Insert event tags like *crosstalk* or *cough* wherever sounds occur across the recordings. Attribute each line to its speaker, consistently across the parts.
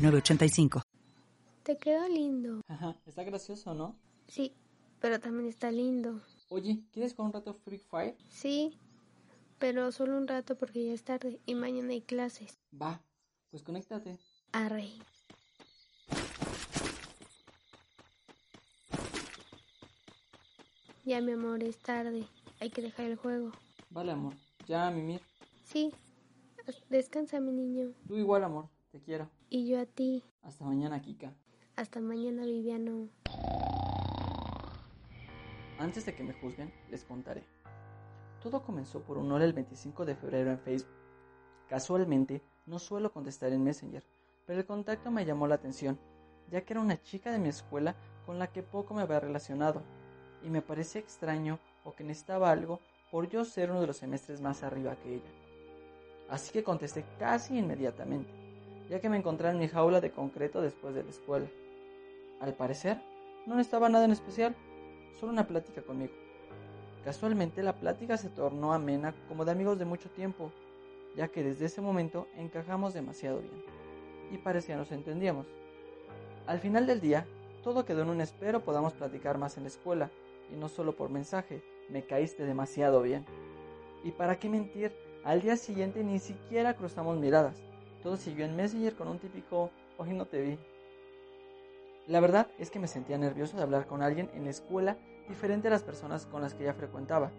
Speaker 1: 985.
Speaker 2: Te quedó lindo.
Speaker 3: Ajá, está gracioso, ¿no?
Speaker 2: Sí, pero también está lindo.
Speaker 3: Oye, ¿quieres con un rato Free Fire?
Speaker 2: Sí, pero solo un rato porque ya es tarde y mañana hay clases.
Speaker 3: Va, pues conéctate.
Speaker 2: Arre. Ya, mi amor, es tarde. Hay que dejar el juego.
Speaker 3: Vale, amor. Ya, Mimir.
Speaker 2: Sí. Descansa, mi niño.
Speaker 3: Tú igual, amor. Te quiero.
Speaker 2: Y yo a ti.
Speaker 3: Hasta mañana, Kika.
Speaker 2: Hasta mañana, Viviano.
Speaker 3: Antes de que me juzguen, les contaré. Todo comenzó por un hora el 25 de febrero en Facebook. Casualmente, no suelo contestar en Messenger, pero el contacto me llamó la atención, ya que era una chica de mi escuela con la que poco me había relacionado, y me parecía extraño o que necesitaba algo por yo ser uno de los semestres más arriba que ella. Así que contesté casi inmediatamente ya que me encontraba en mi jaula de concreto después de la escuela. Al parecer, no estaba nada en especial, solo una plática conmigo. Casualmente la plática se tornó amena como de amigos de mucho tiempo, ya que desde ese momento encajamos demasiado bien y parecía nos entendíamos. Al final del día, todo quedó en un espero podamos platicar más en la escuela, y no solo por mensaje, me caíste demasiado bien. Y para qué mentir, al día siguiente ni siquiera cruzamos miradas, todo siguió en Messenger con un típico hoy no te vi. La verdad es que me sentía nervioso de hablar con alguien en la escuela diferente a las personas con las que ya frecuentaba,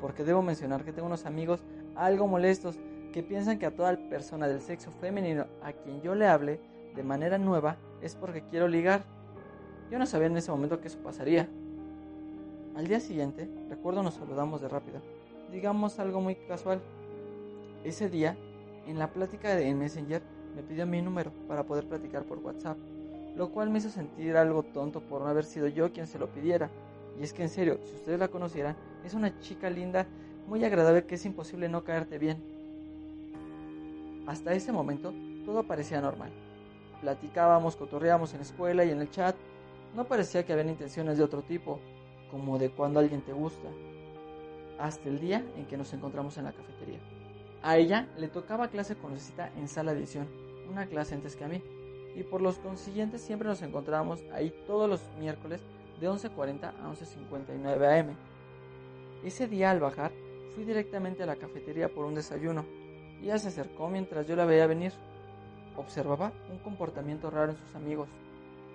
Speaker 3: porque debo mencionar que tengo unos amigos algo molestos que piensan que a toda persona del sexo femenino a quien yo le hable de manera nueva es porque quiero ligar. Yo no sabía en ese momento que eso pasaría. Al día siguiente, recuerdo nos saludamos de rápido, digamos algo muy casual. Ese día en la plática de Messenger me pidió mi número para poder platicar por WhatsApp, lo cual me hizo sentir algo tonto por no haber sido yo quien se lo pidiera. Y es que en serio, si ustedes la conocieran, es una chica linda, muy agradable que es imposible no caerte bien. Hasta ese momento todo parecía normal. Platicábamos, cotorreábamos en la escuela y en el chat. No parecía que habían intenciones de otro tipo, como de cuando alguien te gusta. Hasta el día en que nos encontramos en la cafetería. A ella le tocaba clase con Lucita en sala de edición, una clase antes que a mí, y por los consiguientes siempre nos encontrábamos ahí todos los miércoles de 11.40 a 11.59 am. Ese día al bajar fui directamente a la cafetería por un desayuno ella se acercó mientras yo la veía venir. Observaba un comportamiento raro en sus amigos.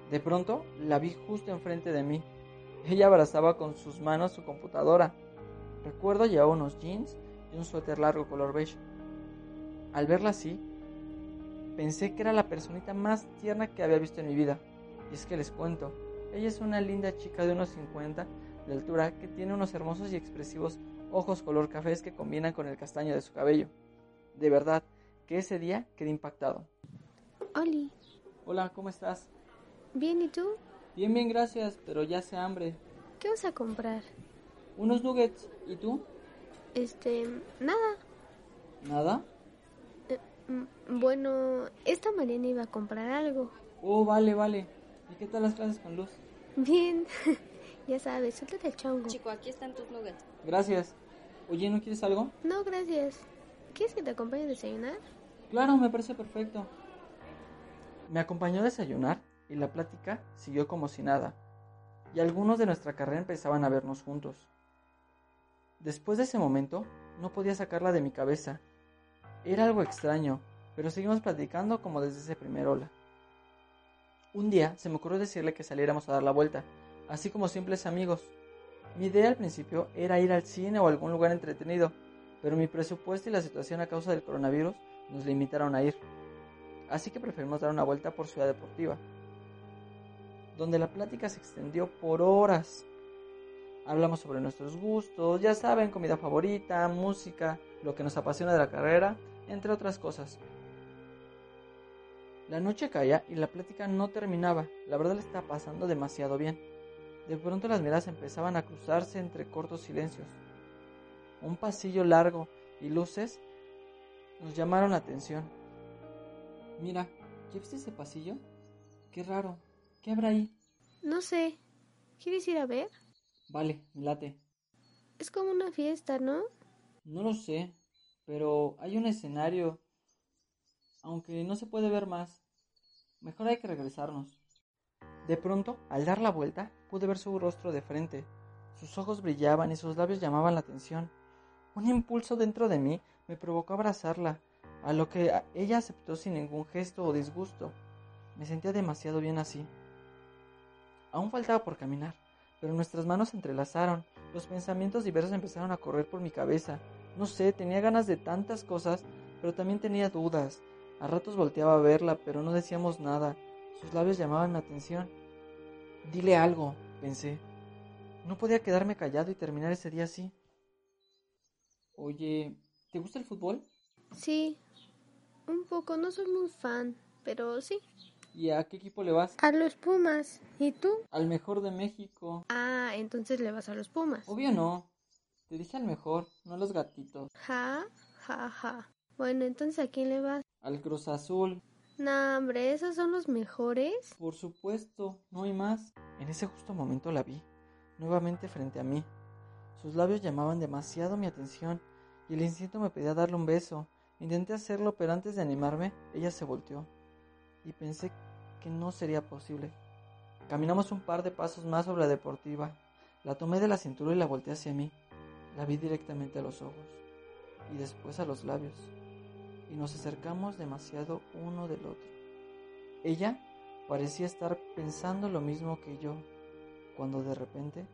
Speaker 3: De pronto la vi justo enfrente de mí. Ella abrazaba con sus manos su computadora. Recuerdo llevaba unos jeans y un suéter largo color beige. Al verla así, pensé que era la personita más tierna que había visto en mi vida. Y es que les cuento, ella es una linda chica de unos 50 de altura que tiene unos hermosos y expresivos ojos color cafés que combinan con el castaño de su cabello. De verdad, que ese día quedé impactado.
Speaker 2: Oli.
Speaker 3: Hola, ¿cómo estás?
Speaker 2: Bien, ¿y tú?
Speaker 3: Bien, bien, gracias, pero ya sé hambre.
Speaker 2: ¿Qué vas a comprar?
Speaker 3: Unos nuggets. ¿Y tú?
Speaker 2: Este, nada.
Speaker 3: ¿Nada?
Speaker 2: Eh, mm, bueno, esta Mariana iba a comprar algo.
Speaker 3: Oh, vale, vale. ¿Y qué tal las clases con Luz?
Speaker 2: Bien, *laughs* ya sabes, suéltate el chongo.
Speaker 4: Chico, aquí están tus nuggets.
Speaker 3: Gracias. Oye, ¿no quieres algo?
Speaker 2: No, gracias. ¿Quieres que te acompañe a desayunar?
Speaker 3: Claro, me parece perfecto. Me acompañó a desayunar y la plática siguió como si nada. Y algunos de nuestra carrera empezaban a vernos juntos. Después de ese momento, no podía sacarla de mi cabeza. Era algo extraño, pero seguimos platicando como desde ese primer hola. Un día se me ocurrió decirle que saliéramos a dar la vuelta, así como simples amigos. Mi idea al principio era ir al cine o a algún lugar entretenido, pero mi presupuesto y la situación a causa del coronavirus nos limitaron a ir. Así que preferimos dar una vuelta por Ciudad Deportiva, donde la plática se extendió por horas. Hablamos sobre nuestros gustos, ya saben, comida favorita, música, lo que nos apasiona de la carrera, entre otras cosas. La noche caía y la plática no terminaba. La verdad le estaba pasando demasiado bien. De pronto las miradas empezaban a cruzarse entre cortos silencios. Un pasillo largo y luces nos llamaron la atención. Mira, ¿ya viste ese pasillo? Qué raro. ¿Qué habrá ahí?
Speaker 2: No sé. ¿Quieres ir a ver?
Speaker 3: Vale, me late.
Speaker 2: Es como una fiesta, ¿no?
Speaker 3: No lo sé, pero hay un escenario, aunque no se puede ver más. Mejor hay que regresarnos. De pronto, al dar la vuelta, pude ver su rostro de frente. Sus ojos brillaban y sus labios llamaban la atención. Un impulso dentro de mí me provocó abrazarla, a lo que ella aceptó sin ningún gesto o disgusto. Me sentía demasiado bien así. Aún faltaba por caminar, pero nuestras manos se entrelazaron. Los pensamientos diversos empezaron a correr por mi cabeza. No sé, tenía ganas de tantas cosas, pero también tenía dudas. A ratos volteaba a verla, pero no decíamos nada. Sus labios llamaban mi atención. Dile algo, pensé. No podía quedarme callado y terminar ese día así. Oye, ¿te gusta el fútbol?
Speaker 2: Sí, un poco, no soy muy fan, pero sí.
Speaker 3: ¿Y a qué equipo le vas?
Speaker 2: A los Pumas. ¿Y tú?
Speaker 3: Al mejor de México.
Speaker 2: Ah, entonces le vas a los Pumas.
Speaker 3: Obvio no. Te dije al mejor, no a los gatitos.
Speaker 2: Ja, ja, ja. Bueno, entonces ¿a quién le vas?
Speaker 3: Al Cruz Azul.
Speaker 2: No, hombre, ¿esos son los mejores?
Speaker 3: Por supuesto, no hay más. En ese justo momento la vi, nuevamente frente a mí. Sus labios llamaban demasiado mi atención y el instinto me pedía darle un beso. Intenté hacerlo, pero antes de animarme, ella se volteó y pensé que no sería posible. Caminamos un par de pasos más sobre la deportiva. La tomé de la cintura y la volteé hacia mí. La vi directamente a los ojos y después a los labios y nos acercamos demasiado uno del otro. Ella parecía estar pensando lo mismo que yo, cuando de repente